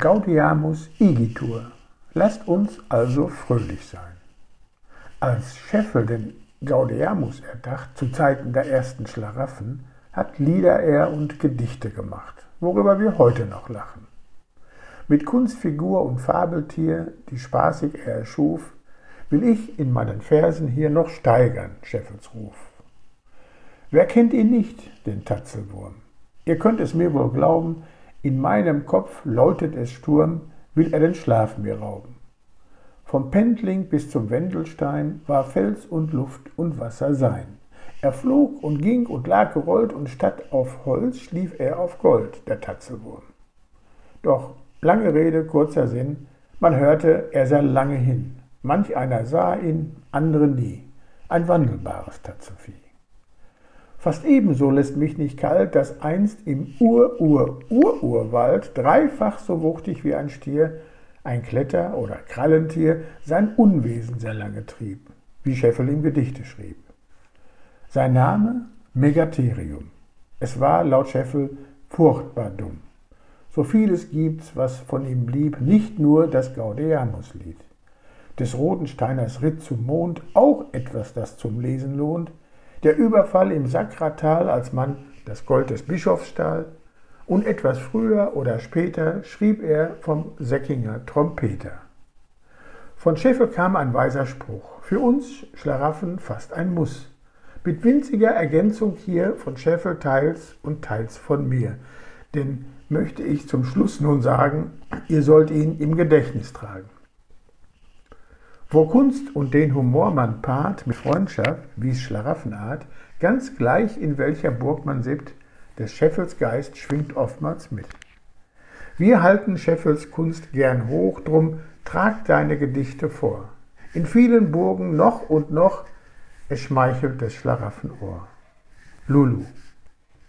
Gaudiamus igitur. Lasst uns also fröhlich sein. Als Scheffel den Gaudiamus erdacht, zu Zeiten der ersten Schlaraffen, hat Lieder er und Gedichte gemacht, worüber wir heute noch lachen. Mit Kunstfigur und Fabeltier, die spaßig er erschuf, will ich in meinen Versen hier noch steigern, Scheffels Ruf. Wer kennt ihn nicht, den Tatzelwurm? Ihr könnt es mir wohl glauben, in meinem Kopf läutet es Sturm, will er den Schlaf mir rauben. Vom Pendling bis zum Wendelstein war Fels und Luft und Wasser sein. Er flog und ging und lag gerollt und statt auf Holz schlief er auf Gold, der Tatzelwurm. Doch lange Rede, kurzer Sinn, man hörte, er sah lange hin. Manch einer sah ihn, andere nie. Ein wandelbares Tatzelvieh. Fast ebenso lässt mich nicht kalt, dass einst im Ur-Ur-Ur-Urwald dreifach so wuchtig wie ein Stier ein Kletter- oder Krallentier sein Unwesen sehr lange trieb, wie Scheffel im Gedichte schrieb. Sein Name Megatherium. Es war laut Scheffel furchtbar dumm. So vieles gibt's, was von ihm blieb, nicht nur das Gaudeamus-Lied. Des Rodensteiners Ritt zum Mond, auch etwas, das zum Lesen lohnt, der Überfall im Sakratal, als man das Gold des Bischofs stahl, und etwas früher oder später schrieb er vom Säckinger Trompeter. Von Scheffel kam ein weiser Spruch, für uns Schlaraffen fast ein Muss. Mit winziger Ergänzung hier von Scheffel teils und teils von mir. Denn möchte ich zum Schluss nun sagen, ihr sollt ihn im Gedächtnis tragen. Wo Kunst und den Humor man paart mit Freundschaft, wie's Schlaraffenart, ganz gleich in welcher Burg man sippt, des Scheffels Geist schwingt oftmals mit. Wir halten Scheffels Kunst gern hoch, drum trag deine Gedichte vor. In vielen Burgen noch und noch, es schmeichelt des Schlaraffenohr. Lulu.